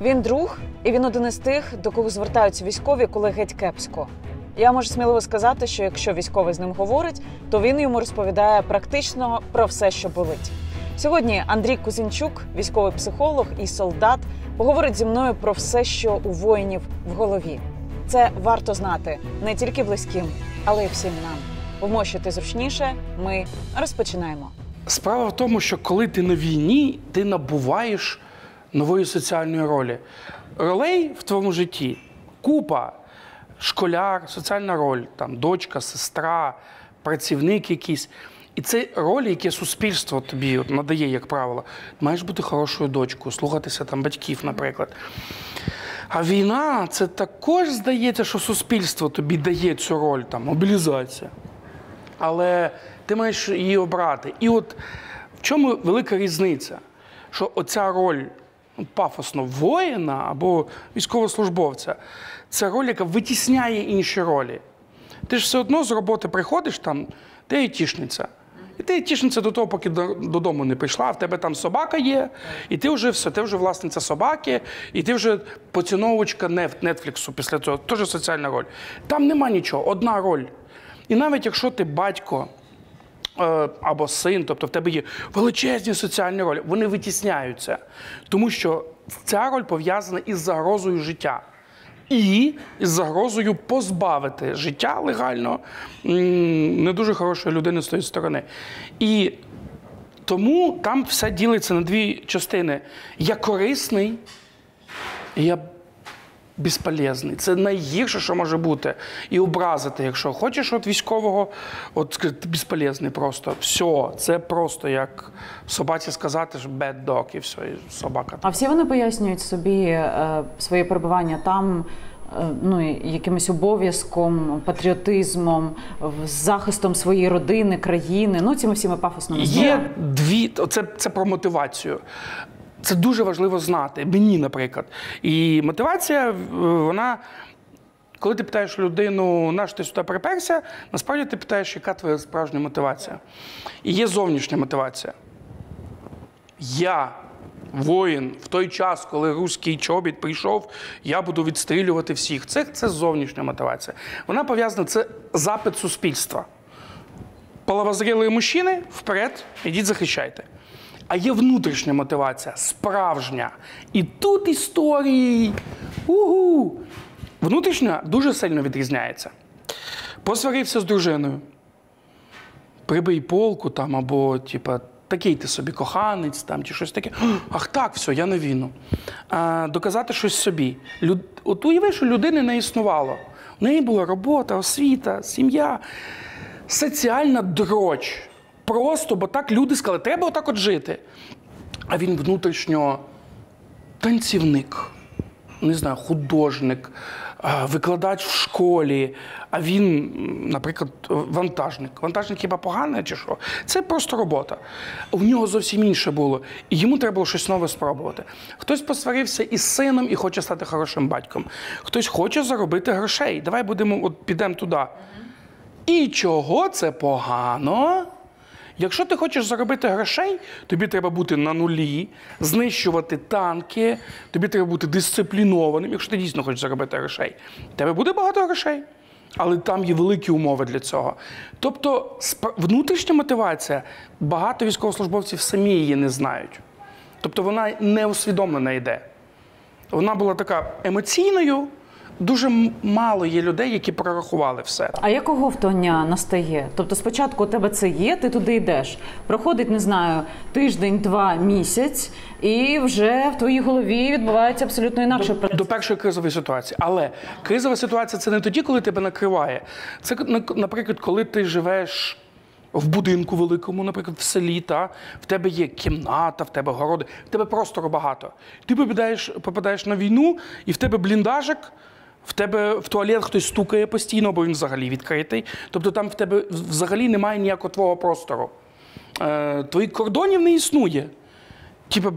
Він друг, і він один із тих, до кого звертаються військові, коли геть кепсько. Я можу сміливо сказати, що якщо військовий з ним говорить, то він йому розповідає практично про все, що болить. Сьогодні Андрій Кузінчук, військовий психолог і солдат, поговорить зі мною про все, що у воїнів в голові. Це варто знати не тільки близьким, але й всім нам. Вмощити зручніше. Ми розпочинаємо. Справа в тому, що коли ти на війні, ти набуваєш нової соціальної ролі. Ролей в твоєму житті купа. Школяр, соціальна роль, там дочка, сестра, працівник якийсь. І це ролі, які суспільство тобі от надає, як правило. Маєш бути хорошою дочкою, слухатися там батьків, наприклад. А війна це також здається, що суспільство тобі дає цю роль, там, мобілізація. Але ти маєш її обрати. І от в чому велика різниця? Що оця роль пафосно воїна або військовослужбовця це роль, яка витісняє інші ролі. Ти ж все одно з роботи приходиш там, ти айтішниця. І ти айтішниця до того, поки додому не прийшла, в тебе там собака є, і ти вже все, ти вже власниця собаки, і ти вже поціновувачка Нетфліксу після цього. Теж соціальна роль. Там нема нічого, одна роль. І навіть якщо ти батько або син, тобто в тебе є величезні соціальні ролі, вони витісняються, тому що ця роль пов'язана із загрозою життя. І з загрозою позбавити життя легально не дуже хорошої людини з тої сторони. І тому там все ділиться на дві частини: я корисний, я безполезний. Це найгірше, що може бути. І образити, якщо хочеш от військового, от ти безполезний просто. Все, це просто як собаці сказати, що bad dog, і все, і собака. А всі вони пояснюють собі е, своє перебування там. е, Ну, якимось обов'язком, патріотизмом, захистом своєї родини, країни, ну цими всіми пафосними Є дві, це, це про мотивацію. Це дуже важливо знати. Мені, наприклад. І мотивація, е, вона. Коли ти питаєш людину, на що ти сюди приперся, насправді ти питаєш, яка твоя справжня мотивація. І є зовнішня мотивація. Я, воїн, в той час, коли руський чобіт прийшов, я буду відстрілювати всіх. Це, це зовнішня мотивація. Вона пов'язана, це запит суспільства половозрілі мужчини вперед, ідіть захищайте. А є внутрішня мотивація, справжня. І тут історії. Угу. Внутрішня дуже сильно відрізняється. Посварився з дружиною. Прибий полку там, або, типа, такий ти собі коханець там, чи щось таке. Ах так, все, я на війну. А, доказати щось собі. Люд... От уяви, що людини не існувало. У неї була робота, освіта, сім'я соціальна дроч. Просто, бо так люди сказали, треба отак от жити. А він внутрішньо танцівник, не знаю, художник, викладач в школі. А він, наприклад, вантажник. Вантажник хіба поганий чи що? Це просто робота. У нього зовсім інше було. І йому треба було щось нове спробувати. Хтось посварився із сином і хоче стати хорошим батьком. Хтось хоче заробити грошей. Давай будемо, от підемо туди. І чого це погано? Якщо ти хочеш заробити грошей, тобі треба бути на нулі, знищувати танки, тобі треба бути дисциплінованим, якщо ти дійсно хочеш заробити грошей. Тебе буде багато грошей, але там є великі умови для цього. Тобто, внутрішня мотивація, багато військовослужбовців самі її не знають. Тобто вона не усвідомлена йде. Вона була така емоційною. Дуже мало є людей, які прорахували все. А як оговтання настає? Тобто спочатку у тебе це є, ти туди йдеш. Проходить, не знаю, тиждень, два, місяць, і вже в твоїй голові відбувається абсолютно інакше. до першої кризової ситуації. Але кризова ситуація це не тоді, коли тебе накриває. Це, наприклад, коли ти живеш. В будинку великому, наприклад, в селі, та в тебе є кімната, в тебе городи, в тебе простору багато. Ти попадаєш, попадаєш на війну, і в тебе бліндажик, в тебе в туалет хтось стукає постійно, бо він взагалі відкритий. Тобто там в тебе взагалі немає ніякого твого простору. Е, твоїх кордонів не існує. Типа,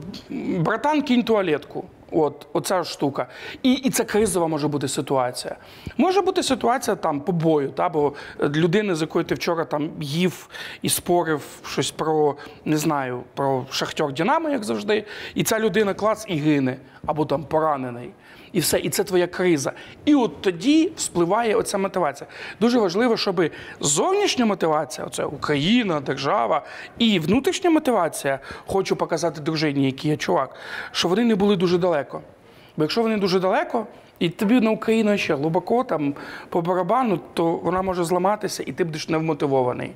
братан, кинь туалетку. От, оця штука. І, і це кризова може бути ситуація. Може бути ситуація там побою, та, бо людина, з якою ти вчора там їв і спорив щось про, не знаю, про шахтер Дінамо, як завжди, і ця людина клац і гине, або там поранений. І все, і це твоя криза. І от тоді вспливає оця мотивація. Дуже важливо, щоб зовнішня мотивація, оце Україна, держава, і внутрішня мотивація, хочу показати дружині, який я чувак, що вони не були дуже далеко. Бо якщо вони дуже далеко, і тобі на Україну ще глибоко там по барабану, то вона може зламатися, і ти будеш невмотивований.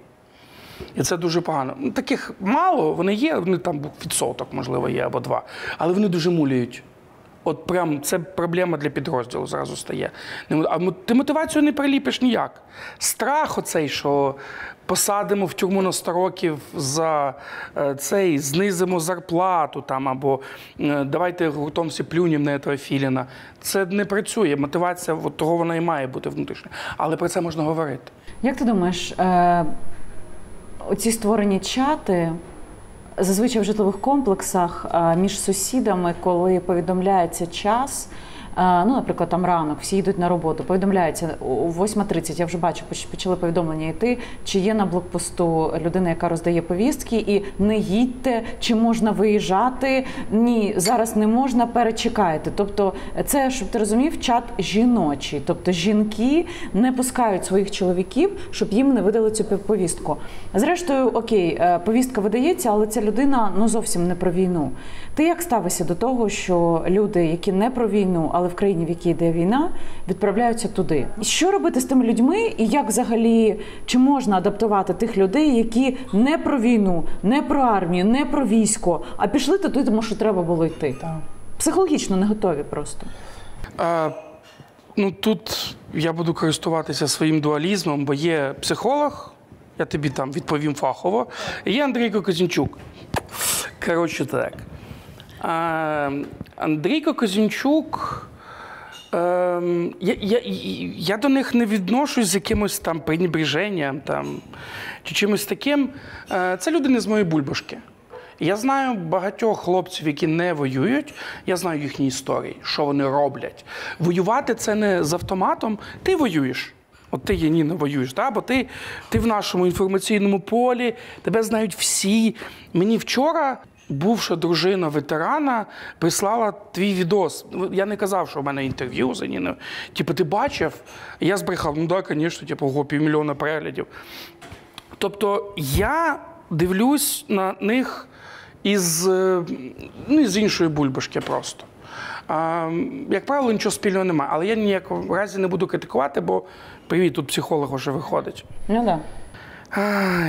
І це дуже погано. Таких мало, вони є, вони там відсоток, можливо, є або два, але вони дуже мулюють. От прям це проблема для підрозділу зразу стає. А ти мотивацію не приліпиш ніяк. Страх оцей, що посадимо в тюрму на 100 років за е, цей, знизимо зарплату там, або е, давайте гуртом всі плюнем на цього філіна. Це не працює. Мотивація от того вона і має бути внутрішня. Але про це можна говорити. Як ти думаєш, е, оці створені чати зазвичай в житлових комплексах між сусідами, коли повідомляється час. Ну, наприклад, там ранок, всі йдуть на роботу. Повідомляється о 8.30, я вже бачу, почали повідомлення йти, чи є на блокпосту людина, яка роздає повістки, і не їдьте, чи можна виїжджати. Ні, зараз не можна, перечекайте. Тобто, це, щоб ти розумів, чат жіночий. Тобто жінки не пускають своїх чоловіків, щоб їм не видали цю повістку. Зрештою, окей, е, повістка видається, але ця людина ну зовсім не про війну. Ти як ставишся до того, що люди, які не про війну, але в країні, в якій йде війна, відправляються туди? Що робити з тими людьми, і як взагалі чи можна адаптувати тих людей, які не про війну, не про армію, не про військо, а пішли туди, тому що треба було йти? Психологічно не готові просто. А, ну тут я буду користуватися своїм дуалізмом, бо є психолог, я тобі там відповім фахово, і є Андрійко Козінчук. Коротше так. А, Андрійко Козінчук. Ем, я, я, я до них не відношусь з якимось там пренебреженням там, чи чимось таким. Е, Це люди не з моєї бульбашки. Я знаю багатьох хлопців, які не воюють. Я знаю їхні історії, що вони роблять. Воювати це не з автоматом. Ти воюєш. От ти, Яніна, воюєш, да? бо ти, ти в нашому інформаційному полі, тебе знають всі. Мені вчора бувша дружина ветерана прислала твій відос. Я не казав, що в мене інтерв'ю з Яніною. Типу, ти бачив? Я збрехав, ну так, звісно, типу, ого, півмільйона переглядів. Тобто я дивлюсь на них із, е, ну, із іншої бульбашки просто. А, як правило, нічого спільного немає. Але я ніякого разі не буду критикувати, бо привіт, тут психолог вже виходить. Ну да.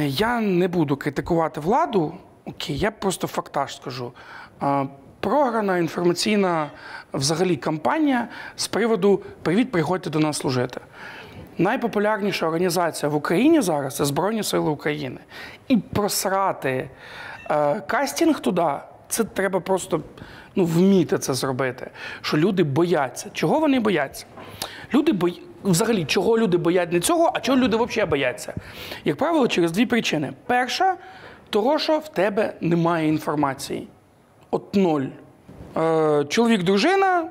Я не буду критикувати владу. Окей, я просто фактаж скажу. Програна інформаційна взагалі кампанія з приводу Привіт, приходьте до нас служити. Найпопулярніша організація в Україні зараз це Збройні Сили України. І просрати е, кастинг туди, це треба просто ну, вміти це зробити. Що люди бояться. Чого вони бояться? Люди бої... Взагалі, чого люди боять не цього, а чого люди взагалі бояться? Як правило, через дві причини. Перша, того, що в тебе немає інформації. От ноль. Е, чоловік, дружина,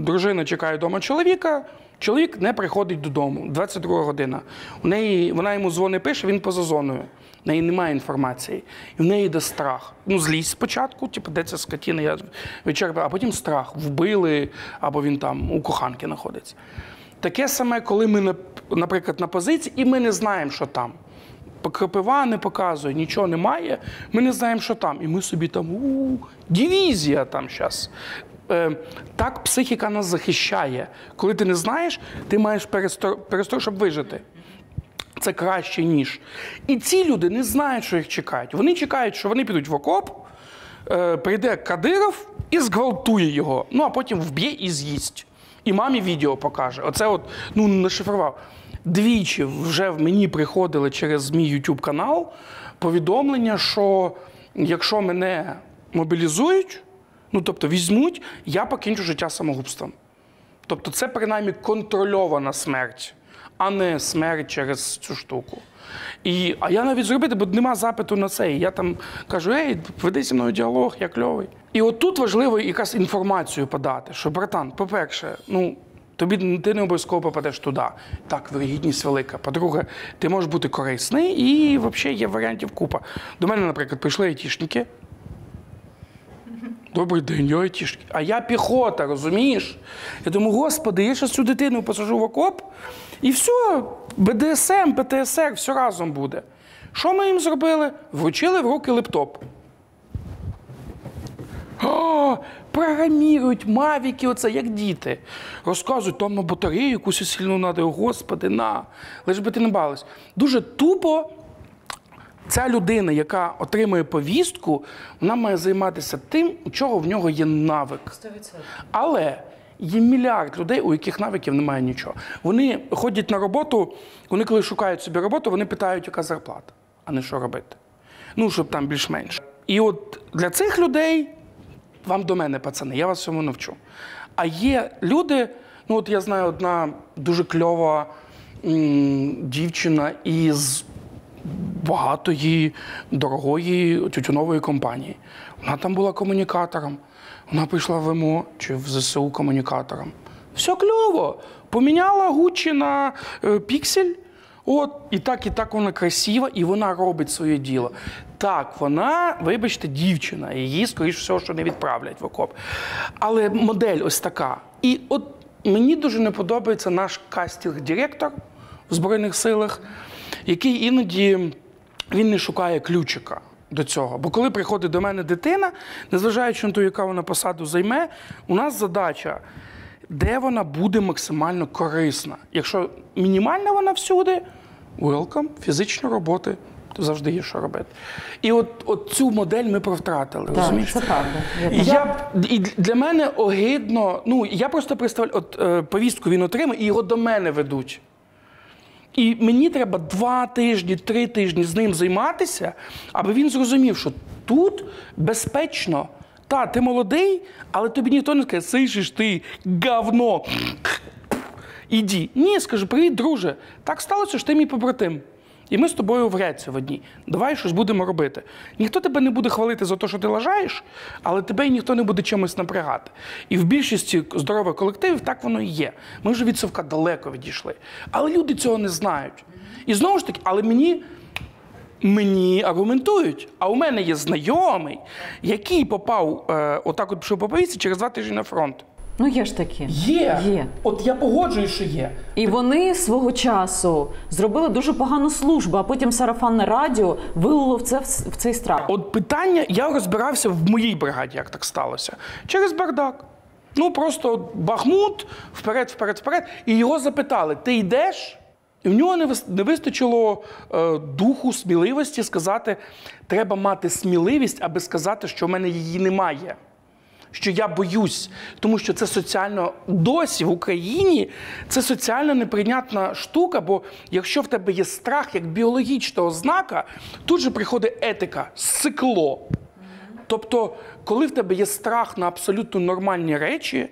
дружина чекає вдома чоловіка, чоловік не приходить додому. 22 година. У неї, вона йому дзвони пише, він поза зоною. В неї немає інформації. І в неї йде страх. Ну, злість спочатку, типу, де ця скотіна, я вичерпаю, а потім страх. Вбили, або він там у коханки знаходиться. Таке саме, коли ми, наприклад, на позиції, і ми не знаємо, що там. Кропива не показує, нічого немає. Ми не знаємо, що там. І ми собі там у дивізія там зараз. Е, так психіка нас захищає. Коли ти не знаєш, ти маєш перестор щоб вижити. Це краще, ніж. І ці люди не знають, що їх чекають. Вони чекають, що вони підуть в окоп, е, прийде Кадиров і зґвалтує його. Ну а потім вб'є і з'їсть. І мамі відео покаже. Оце от ну нашифрував. Двічі вже в мені приходили через мій YouTube канал повідомлення, що якщо мене мобілізують, ну тобто візьмуть, я покінчу життя самогубством. Тобто це принаймні контрольована смерть, а не смерть через цю штуку. І, а я навіть зробити, бо нема запиту на це. І я там кажу: ей, веди зі мною діалог, я кльовий. І от тут важливо якась інформацію подати, що, братан, по-перше, ну. Тобі ти не обов'язково попадеш туди. Так, вирогідність велика. По-друге, ти можеш бути корисний і взагалі є варіантів купа. До мене, наприклад, прийшли айтішники. Добрий день, я айтішник. А я піхота, розумієш? Я думаю, господи, я зараз цю дитину посажу в окоп, і все, БДСМ, ПТСР, все разом буде. Що ми їм зробили? Вручили в руки лептоп. Програмірують мавіки, оце як діти. Розказують, там на батарею якусь сильну треба, господи, на. Лиш би ти не балась. Дуже тупо ця людина, яка отримує повістку, вона має займатися тим, у чого в нього є навик. 100%. Але є мільярд людей, у яких навиків немає нічого. Вони ходять на роботу, вони коли шукають собі роботу, вони питають, яка зарплата, а не що робити. Ну, щоб там більш-менш. І от для цих людей вам до мене, пацани, я вас всьому навчу. А є люди, ну от я знаю, одна дуже кльова м, дівчина із багатої, дорогої тютюнової компанії. Вона там була комунікатором. Вона прийшла в МО чи в ЗСУ комунікатором. Все кльово. Поміняла Гуччі на е, піксель. От, і так, і так вона красива, і вона робить своє діло. Так, вона, вибачте, дівчина, її, скоріш всього, що не відправлять в окоп. Але модель ось така. І от мені дуже не подобається наш кастинг-директор в Збройних силах, який іноді він не шукає ключика до цього. Бо коли приходить до мене дитина, незважаючи на те, яка вона посаду займе, у нас задача, де вона буде максимально корисна. Якщо мінімальна вона всюди, welcome, фізичні роботи, то завжди є що робити. І от, от цю модель ми провтратили. Так, розумієш? це правда. Я І для мене огидно, ну я просто представляю, от е, повістку він отримає, і його до мене ведуть. І мені треба два тижні, три тижні з ним займатися, аби він зрозумів, що тут безпечно. Та, ти молодий, але тобі ніхто не скаже, слышиш ти, говно. Іди. Ні, скажу, привіт, друже. Так сталося, що ти мій побратим. І ми з тобою в в одній. Давай щось будемо робити. Ніхто тебе не буде хвалити за те, що ти лажаєш, але тебе ніхто не буде чимось напрягати. І в більшості здорових колективів так воно і є. Ми вже від совка далеко відійшли. Але люди цього не знають. І знову ж таки, але мені. Мені аргументують, а у мене є знайомий, який попав е, отак, от пішов по повісті через два тижні на фронт. Ну, є ж такі. Є. Є. От я погоджуюсь, що є. І вони свого часу зробили дуже погану службу, а потім сарафанне радіо вилило в це в цей страх. От питання, я розбирався в моїй бригаді, як так сталося. Через бардак. Ну просто Бахмут, вперед, вперед, вперед. І його запитали: ти йдеш? І в нього не вистачило е, духу, сміливості сказати, треба мати сміливість, аби сказати, що в мене її немає. Що я боюсь, тому що це соціально досі в Україні це соціально неприйнятна штука, бо якщо в тебе є страх як біологічна ознака, тут же приходить етика, сикло. Тобто, коли в тебе є страх на абсолютно нормальні речі,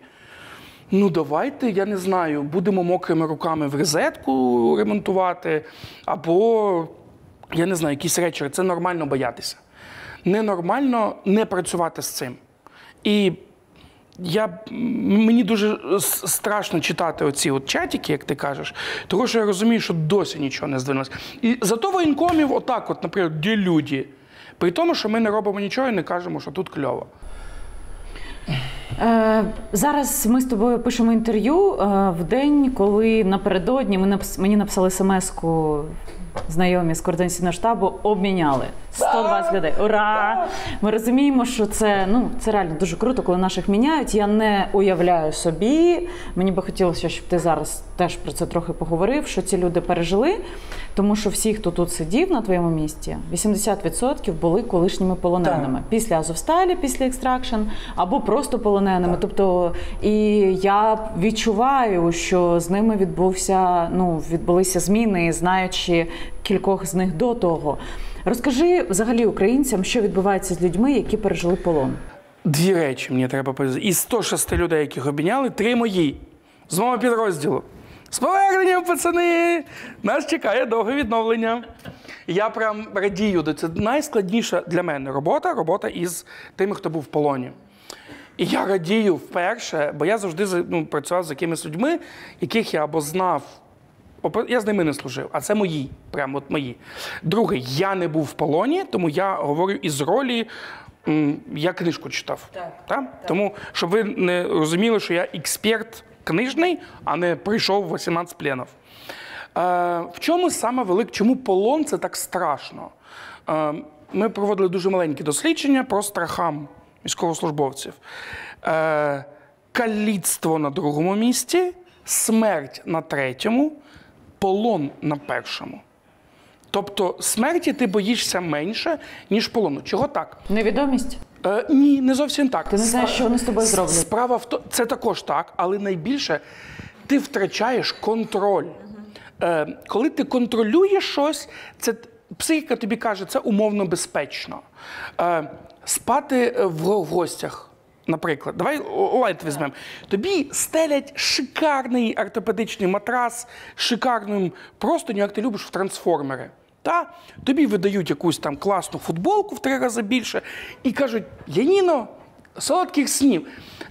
ну давайте, я не знаю, будемо мокрими руками в розетку ремонтувати, або, я не знаю, якісь речі. Це нормально боятися. Ненормально не працювати з цим. І я, мені дуже страшно читати оці от чатики, як ти кажеш, тому що я розумію, що досі нічого не здвинулося. І зато воєнкомів, отак, от, наприклад, де люди. При тому, що ми не робимо нічого і не кажемо, що тут кльово. Е, зараз ми з тобою пишемо інтерв'ю е, в день, коли напередодні мені написали смс-ку знайомі з координаційного штабу, обміняли 120 людей. Ура! Ми розуміємо, що це ну це реально дуже круто, коли наших міняють. Я не уявляю собі. Мені би хотілося, щоб ти зараз теж про це трохи поговорив, що ці люди пережили. Тому що всі, хто тут сидів на твоєму місці, 80% були колишніми полоненими після Азовсталі, після extraction, або просто полоненими. Тобто, і я відчуваю, що з ними відбувся, ну відбулися зміни, знаючи кількох з них до того. Розкажи взагалі українцям, що відбувається з людьми, які пережили полон. Дві речі мені треба powiedziати. Із 106 людей, яких обміняли, три мої з мого підрозділу. З поверненням, пацани! Нас чекає довге відновлення. Я прям радію це. Найскладніша для мене робота робота із тими, хто був в полоні. І я радію вперше, бо я завжди ну, працював з якимись людьми, яких я або знав. Я з ними не служив, а це мої, прямо от мої. Друге, я не був в полоні, тому я говорю із ролі, я книжку читав. Так? Тому, щоб ви не розуміли, що я експерт книжний, а не прийшов 18 пленів. Е, в чому саме велик, чому полон це так страшно? Е, ми проводили дуже маленькі дослідження про страхам військовослужбовців. Е, каліцтво на другому місці, смерть на третьому, полон на першому. Тобто смерті ти боїшся менше, ніж полону. Чого так? Невідомість? Е, ні, не зовсім так. Ти не знаєш, що вони з тобою зроблять. Справа в то, це також так, але найбільше ти втрачаєш контроль. Е, коли ти контролюєш щось, це психіка тобі каже, це умовно безпечно. Е, спати е, в, го- в гостях. Наприклад, давай light візьмемо. Тобі стелять шикарний ортопедичний матрас, шикарним простиню, як ти любиш в трансформери. Та? Тобі видають якусь там класну футболку в три рази більше і кажуть: Яніно, солодких снів.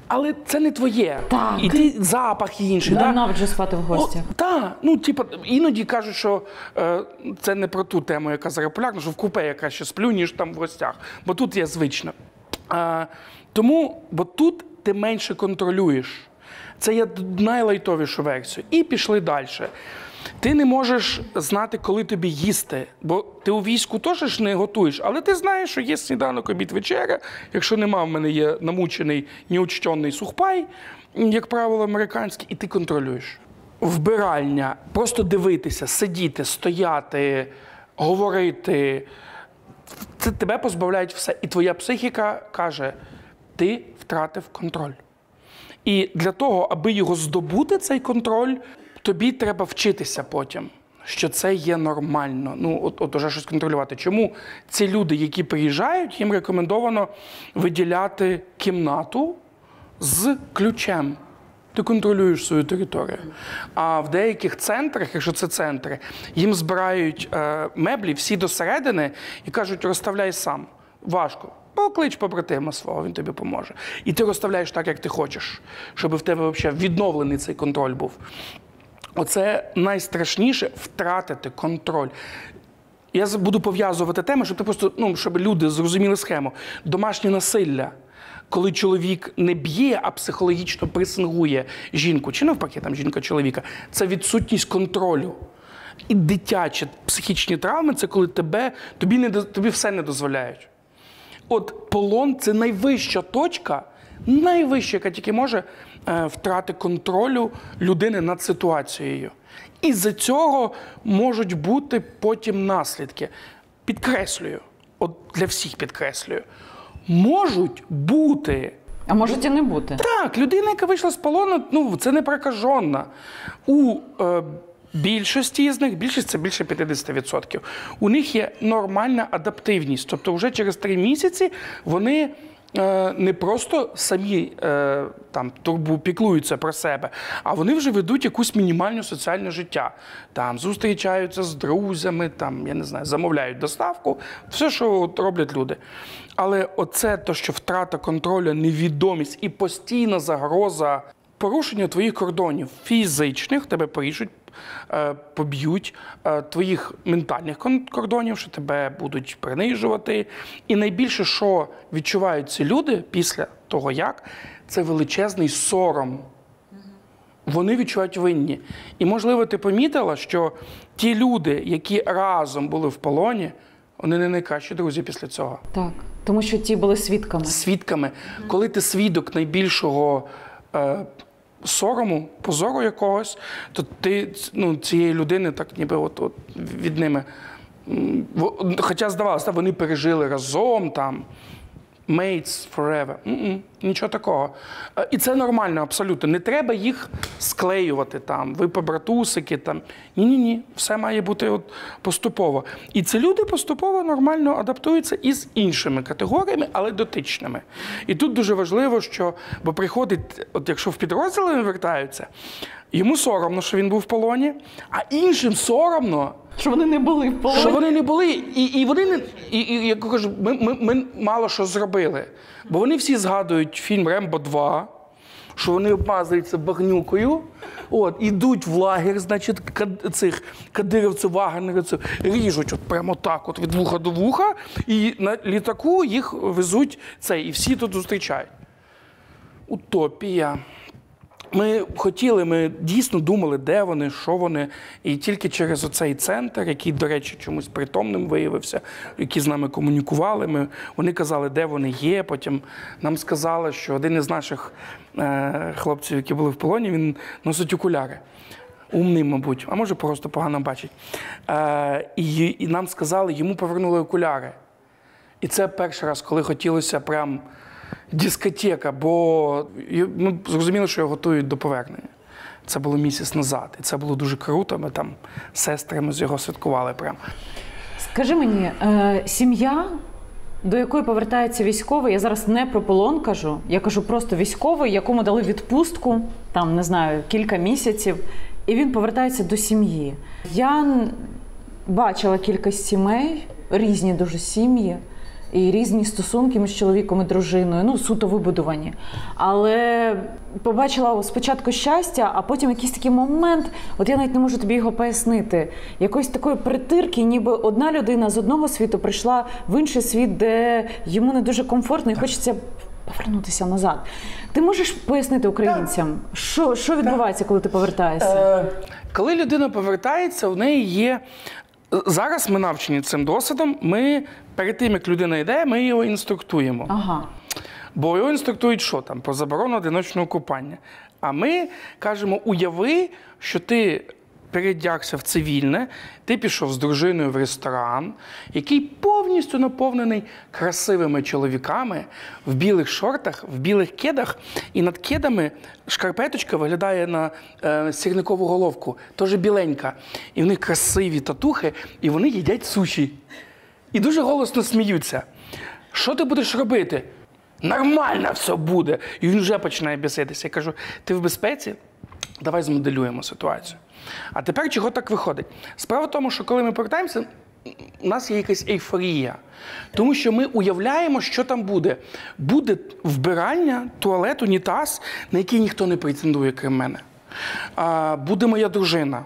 Але це не твоє. Так. І ти запах інший. да? Ненавиджу спати в гостях. Так, ну типа, іноді кажуть, що е, це не про ту тему, яка зараз популярна, що в купе я краще сплю, ніж там в гостях. Бо тут я звично. Е, тому, бо тут ти менше контролюєш. Це є найлайтовішу версію. І пішли далі. Ти не можеш знати, коли тобі їсти, бо ти у війську теж не готуєш, але ти знаєш, що є сніданок, обід, вечеря. Якщо нема, в мене є намучений, неучтений сухпай, як правило, американський, і ти контролюєш. Вбиральня, просто дивитися, сидіти, стояти, говорити. Це тебе позбавляють все. І твоя психіка каже: ти втратив контроль. І для того, аби його здобути, цей контроль, тобі треба вчитися потім, що це є нормально. Ну, от, от уже щось контролювати. Чому ці люди, які приїжджають, їм рекомендовано виділяти кімнату з ключем. Ти контролюєш свою територію. А в деяких центрах, якщо це центри, їм збирають е, меблі всі досередини і кажуть, розставляй сам. Важко. Поклич побратима свого, він тобі поможе. І ти розставляєш так, як ти хочеш, щоб в тебе взагалі відновлений цей контроль був. Оце найстрашніше втратити контроль. Я буду пов'язувати теми, щоб ти просто ну, щоб люди зрозуміли схему. Домашнє насилля, коли чоловік не б'є, а психологічно пресингує жінку, чи навпаки, там жінка чоловіка, це відсутність контролю. І дитячі психічні травми це коли тебе, тобі, не, тобі все не дозволяють. От полон це найвища точка, найвища, яка тільки може е, втрати контролю людини над ситуацією. І з цього можуть бути потім наслідки. Підкреслюю, от для всіх підкреслюю, можуть бути. А можуть і не бути. Так, людина, яка вийшла з полону, ну це не прокажена. У е, більшості з них, більшість це більше 50%, у них є нормальна адаптивність. Тобто, вже через три місяці вони. е, Не просто самі е, там турбу піклуються про себе, а вони вже ведуть якусь мінімальну соціальне життя. Там зустрічаються з друзями, там я не знаю, замовляють доставку, все, що от роблять люди. Але оце то, що втрата контролю, невідомість і постійна загроза порушення твоїх кордонів фізичних, тебе поріжуть, е, поб'ють, е, твоїх ментальних кордонів, що тебе будуть принижувати. І найбільше, що відчувають ці люди після того, як, це величезний сором. Вони відчувають винні. І, можливо, ти помітила, що ті люди, які разом були в полоні, вони не найкращі друзі після цього Так. Тому що ті були свідками. свідками. Коли ти свідок найбільшого е, сорому, позору якогось, то ти ну, цієї людини так ніби от, от від ними. Хоча здавалося, вони пережили разом там. Mates forever. М-м, нічого такого. Е, І це нормально, абсолютно. Не треба їх склеювати там. Ви побратусики там. Ні-ні-ні, все має бути от поступово. І ці люди поступово нормально адаптуються із іншими категоріями, але дотичними. І тут дуже важливо, що бо приходить, от якщо в підрозділи вертаються, йому соромно, що він був в полоні, а іншим соромно. Що вони не були в полоні. Що вони не були, і, і вони не і, і я кажу, ми, ми, ми мало що зробили. Бо вони всі згадують фільм Рембо 2, що вони обмазуються багнюкою, от, ідуть в лагер, значить, кад- цих кадировців, вагнерівців, ріжуть от прямо так, от від вуха до вуха, і на літаку їх везуть цей, і всі тут зустрічають. Утопія. Ми хотіли, ми дійсно думали, де вони, що вони. І тільки через оцей центр, який, до речі, чомусь притомним виявився, які з нами комунікували. Ми, вони казали, де вони є. Потім нам сказали, що один із наших е, хлопців, які були в полоні, він носить окуляри. Умний, мабуть, а може просто погано бачить. Е, і, і нам сказали, йому повернули окуляри. І це перший раз, коли хотілося прям дискотека, бо ми зрозуміли, що його готують до повернення. Це було місяць назад. І це було дуже круто. Ми там сестрами з його святкували прям. Скажи мені, е, сім'я, до якої повертається військовий, я зараз не про полон кажу, я кажу просто військовий, якому дали відпустку, там не знаю, кілька місяців, і він повертається до сім'ї. Я бачила кілька сімей, різні дуже сім'ї. І різні стосунки між чоловіком і дружиною, ну суто вибудовані. Але побачила спочатку щастя, а потім якийсь такий момент, от я навіть не можу тобі його пояснити. Якоїсь такої притирки, ніби одна людина з одного світу прийшла в інший світ, де йому не дуже комфортно і хочеться повернутися назад. Ти можеш пояснити українцям, що, що відбувається, коли ти повертаєшся? Е, коли людина повертається, в неї є. Зараз ми навчені цим досвідом. Ми перед тим, як людина йде, ми його інструктуємо. Ага. Бо його інструктують, що там про заборону одиночного купання. А ми кажемо: уяви, що ти передягся в цивільне, ти пішов з дружиною в ресторан, який повністю наповнений красивими чоловіками в білих шортах, в білих кедах, і над кедами шкарпеточка виглядає на е, сірникову головку, теж біленька. І в них красиві татухи, і вони їдять суші. І дуже голосно сміються. Що ти будеш робити? Нормально все буде. І він вже починає біситися. Я кажу: ти в безпеці? Давай змоделюємо ситуацію. А тепер чого так виходить? Справа в тому, що коли ми повертаємося, у нас є якась ейфорія. Тому що ми уявляємо, що там буде. Буде вбирання, туалет, унітаз, на який ніхто не претендує, крім мене. Буде моя дружина.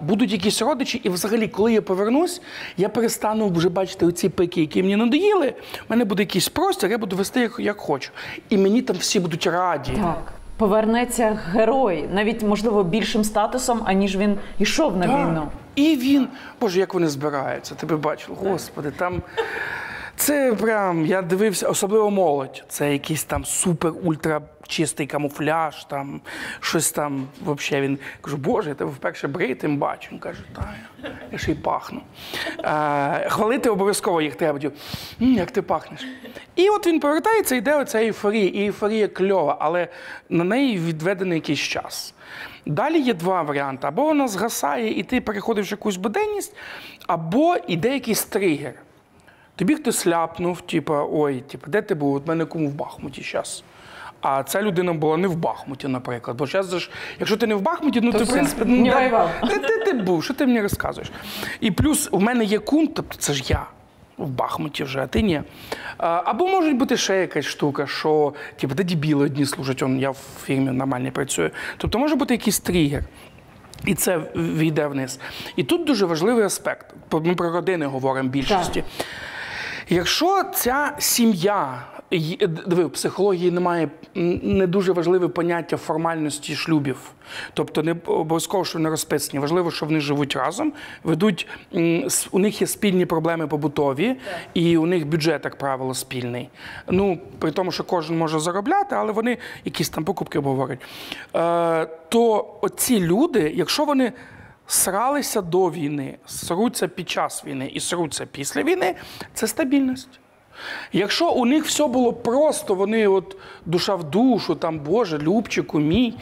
Будуть якісь родичі, і взагалі, коли я повернусь, я перестану вже бачити оці пики, які мені надоїли. У мене буде якийсь простір, я буду вести як, як хочу. І мені там всі будуть раді. Так. Повернеться герой, навіть можливо більшим статусом, аніж він йшов на Так. війну. І він, боже, як вони збираються, тебе бачив, господи, там. Це прям, я дивився, особливо молодь. Це якийсь там супер-ультра чистий камуфляж, там щось там. Взагалі він кажу, боже, я тебе вперше бритим бачу. Він каже, та я, я ще й пахну. Е, хвалити обов'язково їх треба. Як ти пахнеш. І от він повертається, йде оця ейфорія. І ейфорія кльова, але на неї відведений якийсь час. Далі є два варіанти: або вона згасає, і ти переходиш в якусь буденність, або йде якийсь тригер. Тобі хтось ляпнув, типа, ой, типа, де ти був? От мене кому в Бахмуті зараз. А ця людина була не в Бахмуті, наприклад. Бо зараз, ж, якщо ти не в Бахмуті, ну То ти, в принципі, не ну, де, воював. де, де ти був? Що ти мені розказуєш? І плюс у мене є кум, тобто це ж я. В Бахмуті вже, а ти ні. Або може бути ще якась штука, що типу, де дебіли одні служать, он, я в фірмі нормальній працюю. Тобто може бути якийсь тригер. І це війде вниз. І тут дуже важливий аспект. Ми про родини говоримо більшості. Якщо ця сім'я, диви, в психології немає не дуже важливе поняття формальності шлюбів. Тобто не обов'язково, що вони розписані. Важливо, що вони живуть разом, ведуть, у них є спільні проблеми побутові, і у них бюджет, як правило, спільний. Ну, при тому, що кожен може заробляти, але вони якісь там покупки обговорюють. Е, то оці люди, якщо вони сралися до війни, сруться під час війни і сруться після війни, це стабільність. Якщо у них все було просто, вони от душа в душу, там, Боже, Любчику мій.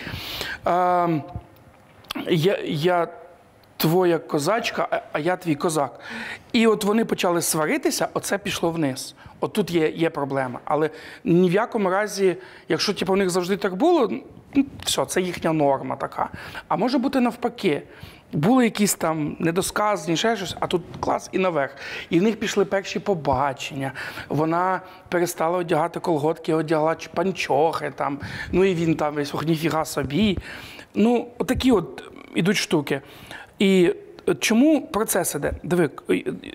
Е, я, я твоя козачка, а- а я твій козак. І от вони почали сваритися, оце пішло вниз. От тут є, є проблема. Але ні в якому разі, якщо типу, у них завжди так було, все, це їхня норма така. А може бути навпаки. Були якісь там недосказані, ще щось, а тут клас і наверх. І в них пішли перші побачення. Вона перестала одягати колготки, одягла панчохи там. Ну і він там весь ох, ніфіга собі. Ну, отакі от ідуть штуки. І чому процес іде? Диви,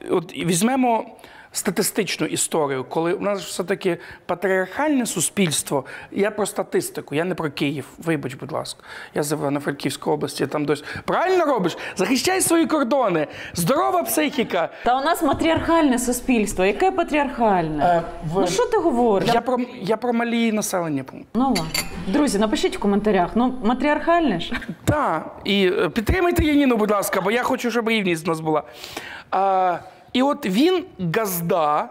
от візьмемо статистичну історію, коли у нас все-таки патріархальне суспільство. Я про статистику, я не про Київ. Вибач, будь ласка. Я з Івано-Франківської області, там досі. Правильно робиш? Захищай свої кордони. Здорова психіка. Та у нас матріархальне суспільство. Яке патріархальне? Е, в- Ну що ти говориш? Я про, я про малі населення. Ну ладно. Друзі, напишіть в коментарях. Ну, матріархальне ж. Так, і е, підтримайте Яніну, будь ласка, бо я хочу, щоб рівність у нас була. А, і от він газда,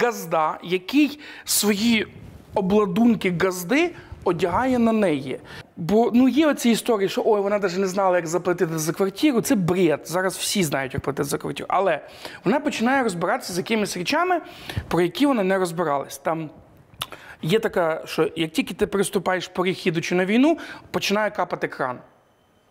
газда, який свої обладунки газди одягає на неї. Бо ну є оці історії, що ой, вона навіть не знала, як заплатити за квартиру. Це бред. Зараз всі знають, як платити за квартиру. Але вона починає розбиратися з якимись речами, про які вона не розбиралась. Там Є така, що як тільки ти переступаєш поріг, їдучи на війну, починає капати кран.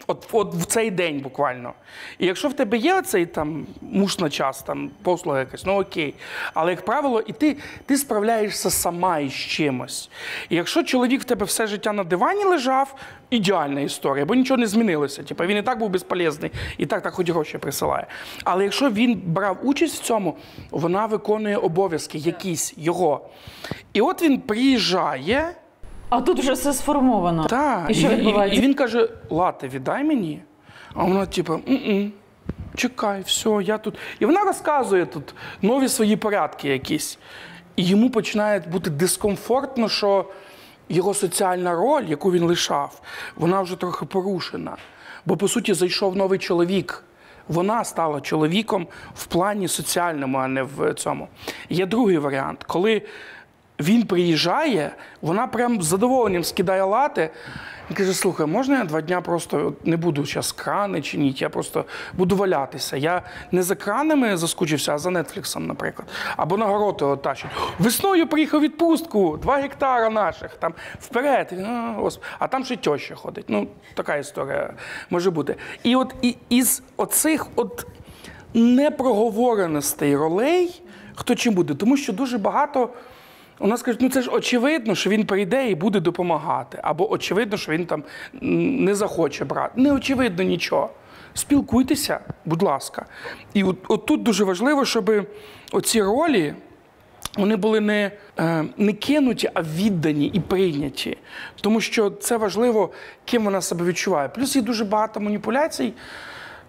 От, от в цей день буквально. І якщо в тебе є оцей там муж на час, там послуга якась, ну окей. Але як правило, і ти, ти справляєшся сама із чимось. І якщо чоловік в тебе все життя на дивані лежав, ідеальна історія, бо нічого не змінилося. Типу, він і так був безполезний, і так так хоч гроші присилає. Але якщо він брав участь в цьому, вона виконує обов'язки якісь його. І от він приїжджає. А тут вже все сформовано. Так, І що і, відбувається? і він каже: Лате, віддай мені. А вона, типу, «М-м, чекай, все, я тут. І вона розказує тут нові свої порядки якісь. І йому починає бути дискомфортно, що його соціальна роль, яку він лишав, вона вже трохи порушена. Бо, по суті, зайшов новий чоловік. Вона стала чоловіком в плані соціальному, а не в цьому. Є другий варіант, коли він приїжджає, вона прям з задоволенням скидає лати і каже: слухай, можна я два дня просто не буду зараз крани чинити, я просто буду валятися. Я не за кранами заскучився, а за Нетфліксом, наприклад. Або на його тащить. Весною приїхав відпустку, два гектара наших, там вперед. «А, там ще теща ходить. Ну, така історія може бути. І от і, із оцих от непроговореностей ролей, хто чим буде, тому що дуже багато. У нас кажуть, ну це ж очевидно, що він прийде і буде допомагати. Або очевидно, що він там не захоче брати. Не очевидно нічого. Спілкуйтеся, будь ласка. І от, от тут дуже важливо, щоб оці ролі вони були не, е, не кинуті, а віддані і прийняті. Тому що це важливо, ким вона себе відчуває. Плюс є дуже багато маніпуляцій.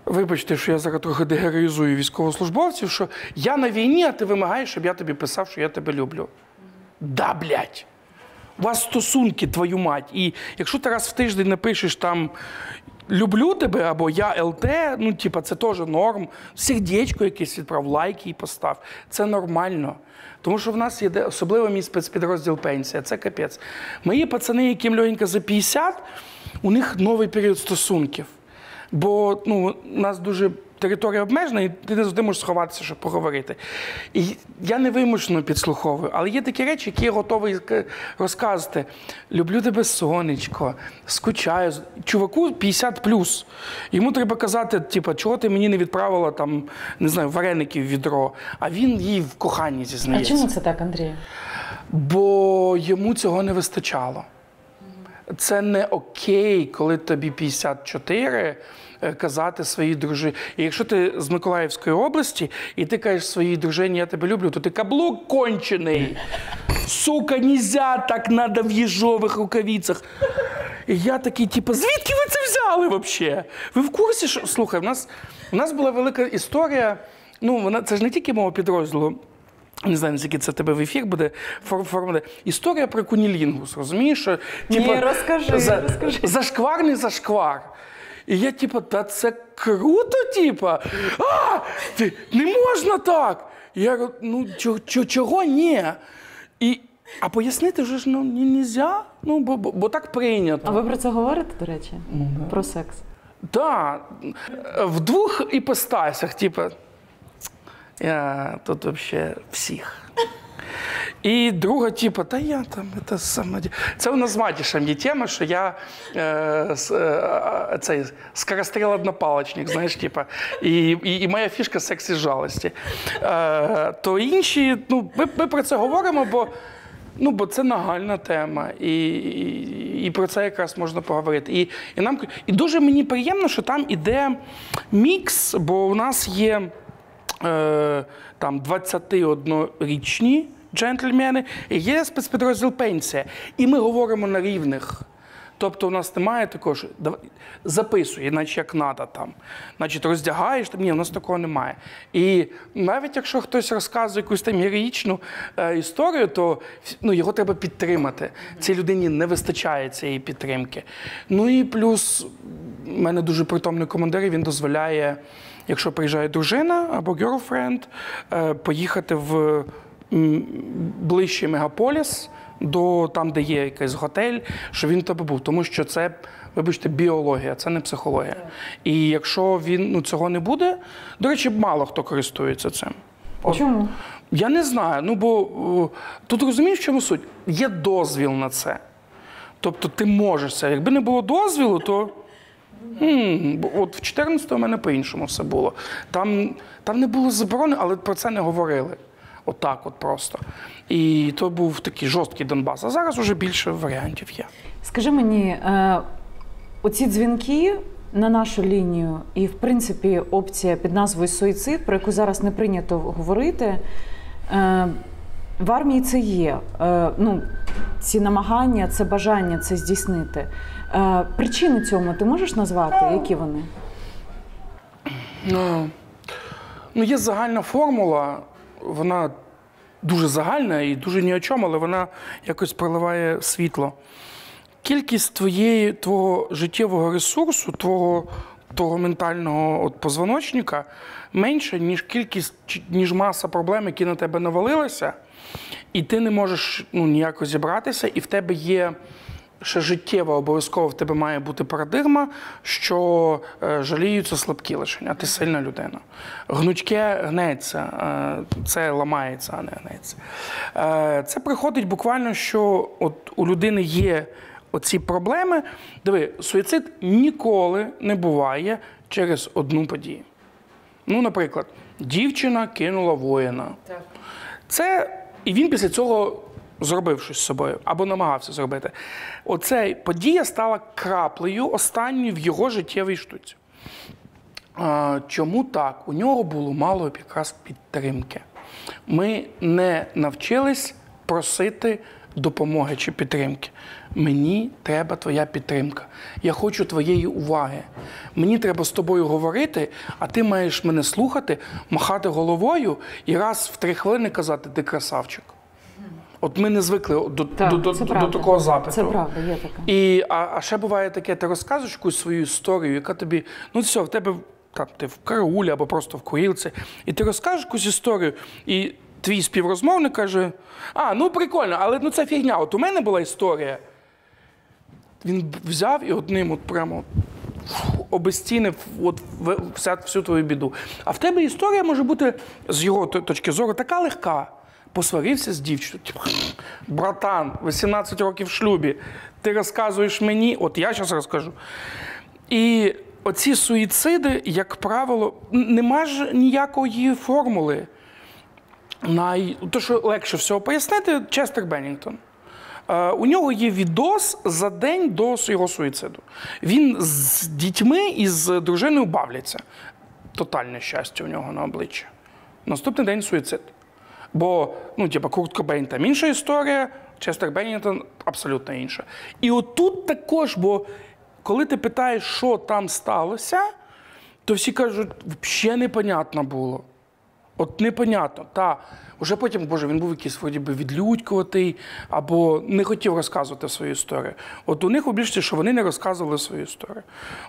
Вибачте, що я зараз трохи дегероїзую військовослужбовців, що я на війні, а ти вимагаєш, щоб я тобі писав, що я тебе люблю. Да, блядь. У вас стосунки, твою мать. І якщо ти раз в тиждень напишеш там люблю тебе або я ЛТ, ну, типа, це теж норм. Сердечко якесь відправ, лайк їй постав. Це нормально. Тому що в нас є особливо мій спецпідрозділ пенсія. Це капець. Мої пацани, яким легенько за 50, у них новий період стосунків. Бо ну, у нас дуже територія обмежена, і ти не завжди можеш сховатися, щоб поговорити. І я не вимушено підслуховую, але є такі речі, які я готовий розказати. Люблю тебе, сонечко, скучаю. Чуваку 50 Йому треба казати, типу, чого ти мені не відправила там, не знаю, вареників в відро, а він їй в коханні зізнається. А чому це так, Андрій? Бо йому цього не вистачало. Це не окей, коли тобі 54 е, казати своїй дружині. Якщо ти з Миколаївської області і ти кажеш своїй дружині, я тебе люблю, то ти каблук кончений. Сука, нельзя так надо в їжових рукавицях. І я такий, типу, звідки ви це взяли взагалі? Ви в курсі, що слухай, у нас, у нас була велика історія. Ну, вона це ж не тільки мого підрозділу. Не знаю, наскільки це тебе в ефір буде формули. Історія про кунілінгус, розумієш? Що, Ні, розкажи, за, розкажи. Зашквар не зашквар. І я, типу, та це круто, типа. А, ти, не можна так. Я ну чого, чого, ні? І, а пояснити вже ж ну, не можна, ну, бо, бо, бо так прийнято. А ви про це говорите, до речі? Про секс? Так, в двох іпостасях, типу, Я тут взагалі всіх. І друга, типу, та я там, це саме. Це у нас з Матішем є тема, що я е, е, цей скоростріл однопалочник, знаєш, типу, і, і, і моя фішка секс із жалості. Е, то інші, ну, ми, ми про це говоримо, бо. Ну, бо це нагальна тема, і, і, і про це якраз можна поговорити. І, і, нам, і дуже мені приємно, що там іде мікс, бо у нас є там 21-річні джентльмени, є спецпідрозділ пенсія. І ми говоримо на рівних. Тобто у нас немає давай, записуй, іначе як надо там. Значить, роздягаєш, там, ні, у нас такого немає. І навіть якщо хтось розказує якусь там героїчну е, історію, то ну, його треба підтримати. Цій людині не вистачає цієї підтримки. Ну і плюс, в мене дуже притомний командир, він дозволяє, якщо приїжджає дружина або girlfriend, е, поїхати в ближчий мегаполіс до там, де є якийсь готель, що він тебе був. Тому що це, вибачте, біологія, це не психологія. І якщо він ну, цього не буде, до речі, мало хто користується цим. От. Чому? Я не знаю. Ну бо тут розумієш, в чому суть? Є дозвіл на це. Тобто ти можеш це. Якби не було дозвілу, то. М, бо От в 14-му у мене по-іншому все було. Там, там не було заборони, але про це не говорили. Отак, от, просто. І то був такий жорсткий Донбас. А зараз вже більше варіантів є. Скажи мені, е, оці дзвінки на нашу лінію, і, в принципі, опція під назвою суїцид, про яку зараз не прийнято говорити, е, в армії це є. Е, ну, ці намагання, це бажання це здійснити. Е, причини цьому ти можеш назвати? Які вони? Ну, ну, є загальна формула, вона дуже загальна і дуже ні о чому, але вона якось проливає світло. Кількість твоєї, твого життєвого ресурсу, твого, твого ментального от, позвоночника менша, ніж кількість, ніж маса проблем, які на тебе навалилися, і ти не можеш ну, ніяко зібратися, і в тебе є ще життєво обов'язково в тебе має бути парадигма, що е, жаліються слабкі лишень, а ти сильна людина. Гнучке гнеться, е, це ламається, а не гнеться. Е, це приходить буквально, що от у людини є оці проблеми. Диви, суїцид ніколи не буває через одну подію. Ну, наприклад, дівчина кинула воїна. Це і він після цього зробив щось з собою або намагався зробити. Оця подія стала краплею останньою в його життєвій штуці. Чому так? У нього було мало якраз підтримки. Ми не навчились просити допомоги чи підтримки. Мені треба твоя підтримка. Я хочу твоєї уваги. Мені треба з тобою говорити, а ти маєш мене слухати, махати головою і раз в три хвилини казати ти красавчик. От ми не звикли до, Так, до, до, правда. до такого запиту. Це правда, є таке. І, а, а ще буває таке, ти розказуєш якусь свою історію, яка тобі, ну все, в тебе там, ти в караулі або просто в курілці, і ти розкажеш якусь історію, і твій співрозмовник каже: А, ну прикольно, але ну це фігня. От у мене була історія. Він взяв і одним от прямо фу, обезцінив от вся, всю твою біду. А в тебе історія може бути з його точки зору така легка. Посварився з дівчиною. Типу, братан, 18 років в шлюбі. Ти розказуєш мені, от я зараз розкажу. І оці суїциди, як правило, нема ж ніякої формули. Най... То, що легше всього пояснити, Честер Беннінгтон. Е, у нього є відос за день до його суїциду. Він з дітьми і з дружиною бавляться. Тотальне щастя у нього на обличчі. Наступний день суїцид. Бо, ну, типа, Курт Кобейн там інша історія, Честер Беннінгтон абсолютно інша. І отут також, бо коли ти питаєш, що там сталося, то всі кажуть, взагалі непонятно було. От непонятно. Та вже потім, Боже, він був якийсь вроді би відлюдькуватий або не хотів розказувати свою історію. От у них у більшості, що вони не розказували свою історію.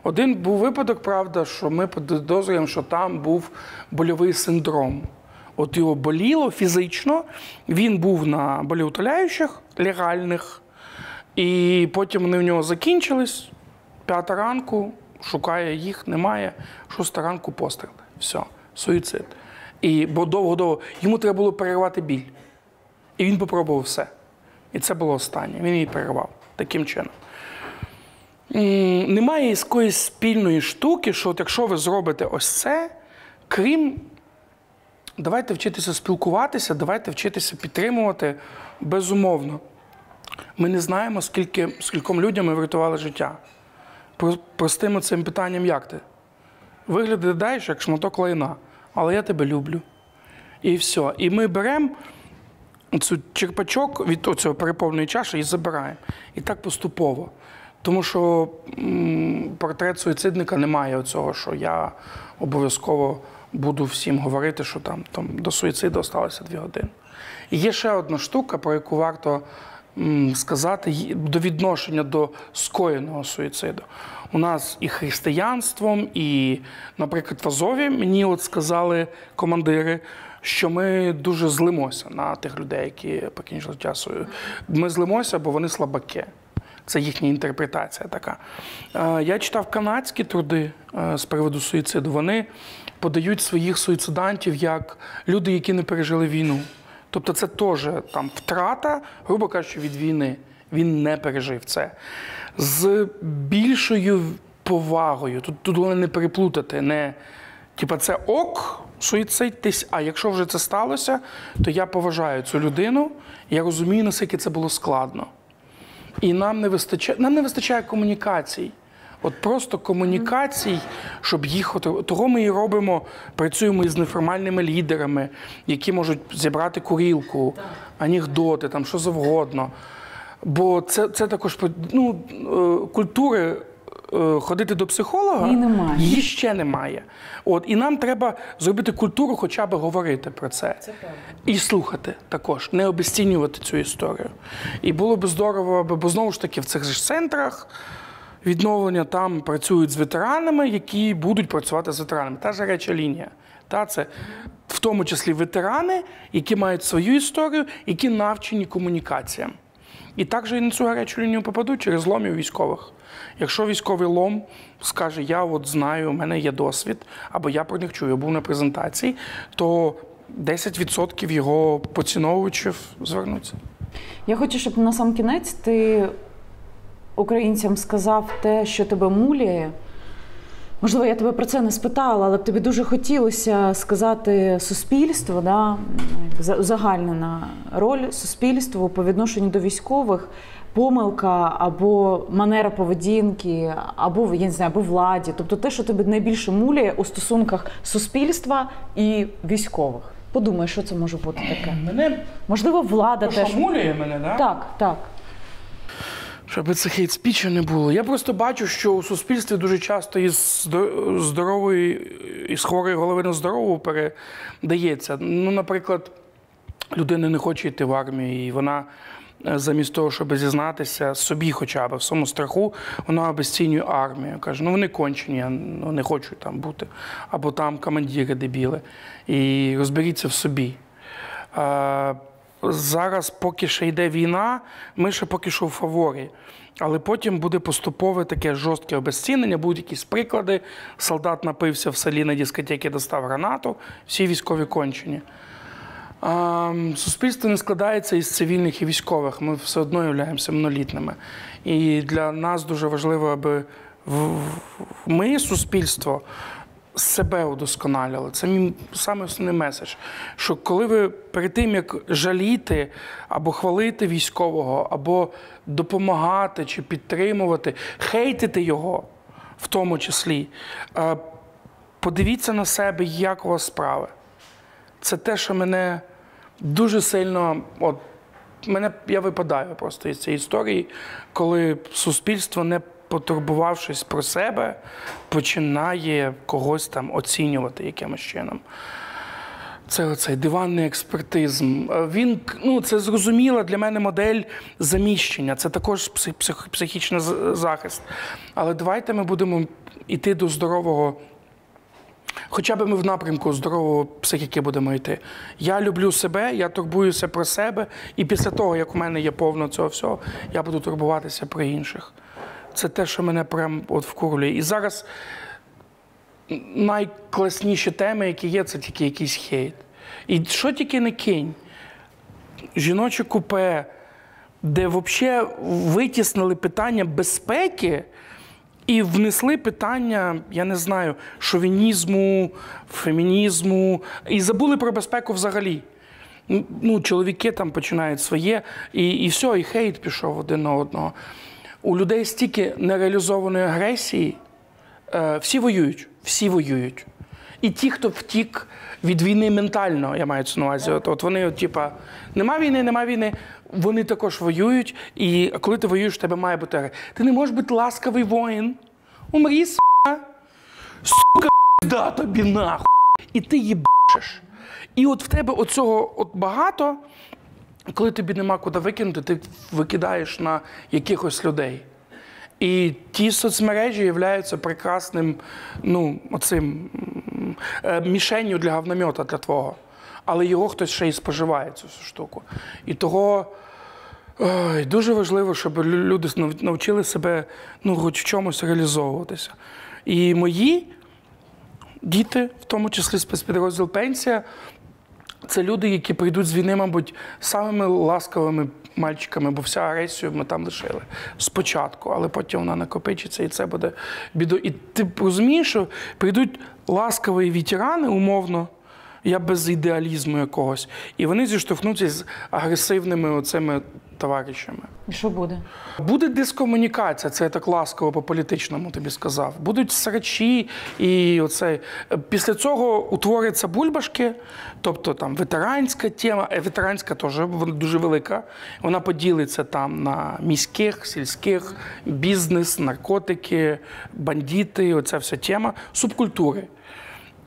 Один був випадок, правда, що ми підозрюємо, що там був больовий синдром. От його боліло фізично, він був на болеутоляючих легальних, і потім вони в нього закінчились. П'ята ранку шукає їх, немає. Шоста ранку постріл. Все, суїцид. І бо довго-довго йому треба було перервати біль. І він попробував все. І це було останнє. Він її перервав таким чином. Немає якоїсь спільної штуки, що от якщо ви зробите ось це, крім давайте вчитися спілкуватися, давайте вчитися підтримувати безумовно. Ми не знаємо, скільки, скільком людям ми врятували життя. Про- Простим цим питанням, як ти? Виглядаєш як шматок лайна, але я тебе люблю. І все. І ми беремо цю черпачок від цього переповненої чаші і забираємо. І так поступово. Тому що м, портрет суїцидника не має цього, що я обов'язково буду всім говорити, що там, там до суїциду залишилося дві години. І є ще одна штука, про яку варто м, сказати, до відношення до скоєного суїциду. У нас і християнством, і, наприклад, в Азові мені от сказали командири, що ми дуже злимося на тих людей, які покінчили часу. Ми злимося, бо вони слабаки. Це їхня інтерпретація така. Е, Я читав канадські труди е, з приводу суїциду. Вони подають своїх суїцидантів як люди, які не пережили війну. Тобто це теж там втрата, грубо кажучи, від війни. Він не пережив це. З більшою повагою. Тут, тут головне не переплутати. Не, типа, це ок, суїцидьтесь, а якщо вже це сталося, то я поважаю цю людину, я розумію, наскільки це було складно. І нам не вистачає, нам не вистачає комунікацій. От просто комунікацій, щоб їх того ми і робимо. Працюємо із неформальними лідерами, які можуть зібрати курілку, анекдоти, там що завгодно. Бо це, це також ну, е, культури. е, Ходити до психолога Її немає. її ще немає. От і нам треба зробити культуру, хоча б говорити про це. І слухати також, не обесцінювати цю історію. І було б здорово, бо знову ж таки в цих же центрах відновлення там працюють з ветеранами, які будуть працювати з ветеранами. Та ж гаряча лінія. Та це в тому числі ветерани, які мають свою історію, які навчені комунікаціям. І також і на цю гарячу лінію попадуть через ломів військових. Якщо військовий лом скаже, я от знаю, у мене є досвід, або я про них чую, я був на презентації, то 10% його поціновувачів звернуться. Я хочу, щоб на сам кінець ти українцям сказав те, що тебе муляє. Можливо, я тебе про це не спитала, але б тобі дуже хотілося сказати суспільству, да, за- узагальнена роль суспільству по відношенню до військових, помилка або манера поведінки, або я не знаю, або владі. Тобто те, що тебе найбільше муляє у стосунках суспільства і військових. Подумай, що це може бути таке. Мене Можливо, влада теж. пошамулює мене, да? Так, так. Щоб це хейт спіча не було. Я просто бачу, що у суспільстві дуже часто із здо- здорової, із хворої голови на здорову передається. Ну, наприклад, людина не хоче йти в армію, і вона е, замість того, щоб зізнатися собі, хоча б в своєму страху, вона обесцінює армію. Каже, ну вони кончені, я ну, не хочу там бути. Або там командири дебіли. І розберіться в собі. Зараз, поки ще йде війна, ми ще поки що в фаворі. Але потім буде поступове таке жорстке обезцінення, будуть якісь приклади. Солдат напився в селі на дискотеки, достав гранату, всі військові кончені. Суспільство не складається із цивільних і військових. Ми все одно являємося монолітними. І для нас дуже важливо, аби в- ми, суспільство, себе удосконалювали. Це мій саме основний меседж. Що коли ви перед тим, як жаліти або хвалити військового, або допомагати чи підтримувати, хейтити його в тому числі, е, подивіться на себе, як у вас справи. Це те, що мене дуже сильно. От, мене, я випадаю просто із цієї історії, коли суспільство, не потурбувавшись про себе, починає когось там оцінювати якимось чином. Це оцей диванний експертизм. Е, Він ну це зрозуміла для мене модель заміщення. Це також псих, псих, психічний захист. Але давайте ми будемо йти до здорового. Хоча б ми в напрямку здорового психіки будемо йти. Я люблю себе, я турбуюся про себе, і після того, як у мене є повно цього всього, я буду турбуватися про інших. Це те, що мене прям от вкурлює. І зараз найкласніші теми, які є, це тільки якийсь хейт. І що тільки не кинь. Жіноче купе, де взагалі витіснили питання безпеки і внесли питання, я не знаю, шовінізму, фемінізму, і забули про безпеку взагалі. Ну, чоловіки там починають своє, і, і все, і хейт пішов один на одного. У людей стільки нереалізованої агресії, е, всі воюють, всі воюють. І ті, хто втік від війни ментально, я маю це на увазі. От, от вони, от, типа, нема війни, нема війни. Вони також воюють, і коли ти воюєш, в тебе має бути. агресія. Ти не можеш бути ласкавий воїн. Умрі, сука. Сука, да тобі нахуй. І ти їбашиш. І от в тебе оцього от багато, коли тобі нема куди викинути, ти викидаєш на якихось людей. І ті соцмережі являються прекрасним ну, оцим, е, мішенню для говномета для твого. Але його хтось ще й споживає цю штуку. І того ой, дуже важливо, щоб люди навчили себе ну, хоч в чомусь реалізовуватися. І мої діти, в тому числі спецпідрозділ Пенсія, це люди, які прийдуть з війни, мабуть, самими ласкавими мальчиками, бо вся агресію ми там лишили спочатку, але потім вона накопичиться і це буде бідо. І ти розумієш, що прийдуть ласкаві ветерани, умовно. Я без ідеалізму якогось. І вони зіштовхнуться з агресивними оцими товаришами. І що буде? Буде дискомунікація, це я так ласково по політичному тобі сказав. Будуть срачі, і оце. Після цього утворяться бульбашки, тобто там ветеранська тема, е, ветеранська теж дуже велика. Вона поділиться там на міських, сільських, бізнес, наркотики, бандити, оця вся тема, субкультури.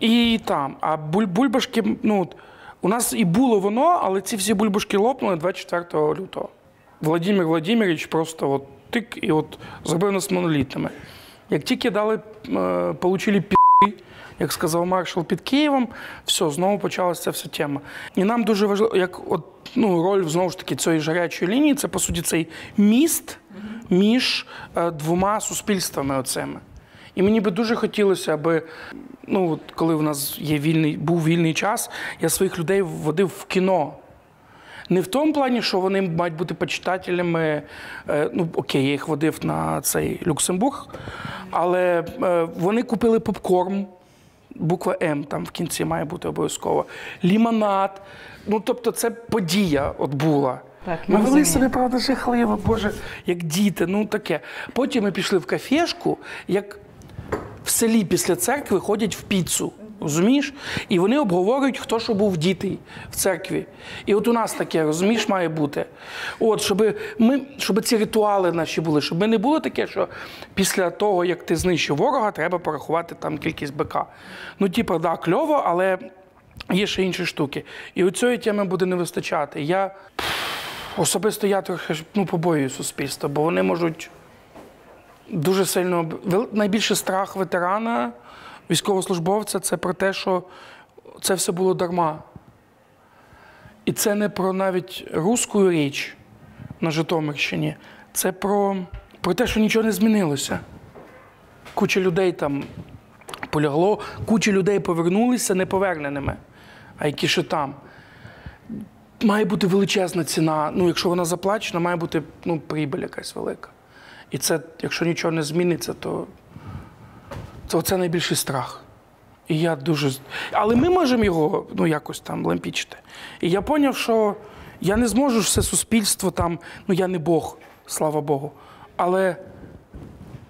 І там, а буль бульбашки, ну у нас і було воно, але ці всі бульбашки лопнули 24 лютого. Владимир Владимирович просто от тик і от зробив нас монолітними. Як тільки дали, е, пі, як сказав маршал під Києвом, все, знову почалася ця вся тема. І нам дуже важливо, як от, ну, роль знову ж таки цієї жарячої лінії, це по суті цей міст між е, двома суспільствами оцими. І мені би дуже хотілося, аби ну, от коли в нас є вільний, був вільний час, я своїх людей водив в кіно. Не в тому плані, що вони мають бути почитателями. Е, ну, окей, я їх водив на цей Люксембург, але е, вони купили попкорн. Буква М там в кінці має бути обов'язково. Лімонад. Ну, тобто, це подія от була. Так, ми вели себе, правда, жахливо, Боже, як діти, ну таке. Потім ми пішли в кафешку, як в селі після церкви ходять в піцу. Розумієш? І вони обговорюють, хто що був дітей в церкві. І от у нас таке, розумієш, має бути. От, щоб ми, щоб ці ритуали наші були, щоб ми не було таке, що після того, як ти знищив ворога, треба порахувати там кількість БК. Ну, типу, да, кльово, але є ще інші штуки. І у теми буде не вистачати. Я особисто я трохи ну, побоюю суспільства, бо вони можуть дуже сильно найбільший страх ветерана військовослужбовця це про те, що це все було дарма. І це не про навіть руську річ на Житомирщині, це про, про те, що нічого не змінилося. Куча людей там полягло, куча людей повернулися неповерненими, а які ще там. Має бути величезна ціна. Ну, якщо вона заплачена, має бути ну, прибиль якась велика. І це, якщо нічого не зміниться, то то це найбільший страх. І я дуже. Але ми можемо його ну, якось там лампічити. І я зрозумів, що я не зможу все суспільство там, ну я не Бог, слава Богу. Але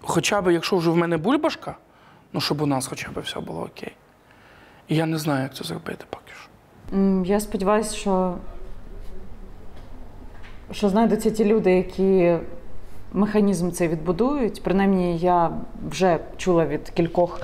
хоча б, якщо вже в мене бульбашка, ну щоб у нас хоча б все було окей. І я не знаю, як це зробити поки що. Я сподіваюся, що що знайдуться ті люди, які механізм цей відбудують. Принаймні, я вже чула від кількох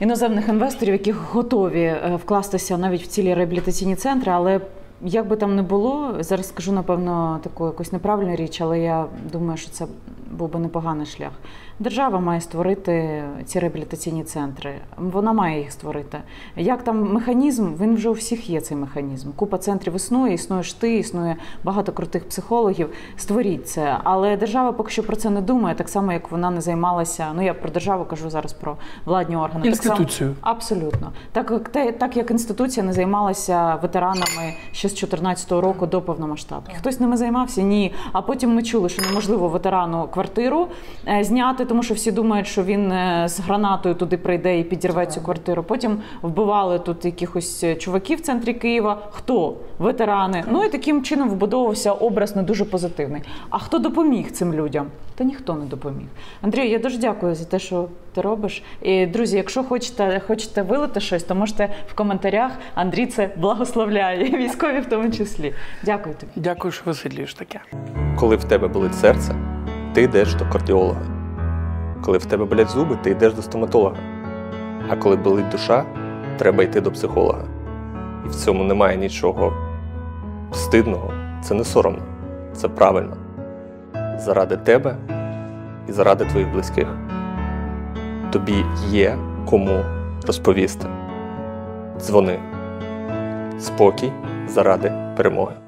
іноземних інвесторів, які готові е, вкластися навіть в цілі реабілітаційні центри, але як би там не було, зараз скажу, напевно, таку якусь неправильну річ, але я думаю, що це був би непоганий шлях. Держава має створити ці реабілітаційні центри. Вона має їх створити. Як там механізм? Він вже у всіх є цей механізм. Купа центрів існує, існуєш ти, існує багато крутих психологів. Створіть це. Але держава поки що про це не думає, так само як вона не займалася. Ну я про державу кажу зараз про владні органи. Так само- Інституцію. Абсолютно. Так, як те- так як інституція не займалася ветеранами ще з 14-го року до повномасштабки. Хтось ними займався? Ні. А потім ми чули, що неможливо ветерану квартиру е, зняти, тому що всі думають, що він е, з гранатою туди прийде і підірве цю квартиру. Потім вбивали тут якихось е, чуваків в центрі Києва. Хто? Ветерани. Ну і таким чином вбудовувався образ не дуже позитивний. А хто допоміг цим людям? Та ніхто не допоміг. Андрій, я дуже дякую за те, що ти робиш. І друзі, якщо хочете, хочете вилити щось, то можете в коментарях. Андрій це благословляє, військові в тому числі. Дякую тобі. Дякую, що висвітлюєш таке. Коли в тебе болить серце, ти йдеш до кардіолога. Коли в тебе болять зуби, ти йдеш до стоматолога. А коли болить душа, треба йти до психолога. І в цьому немає нічого стидного, це не соромно, це правильно. Заради тебе і заради твоїх близьких. Тобі є кому розповісти. Дзвони. Спокій заради перемоги.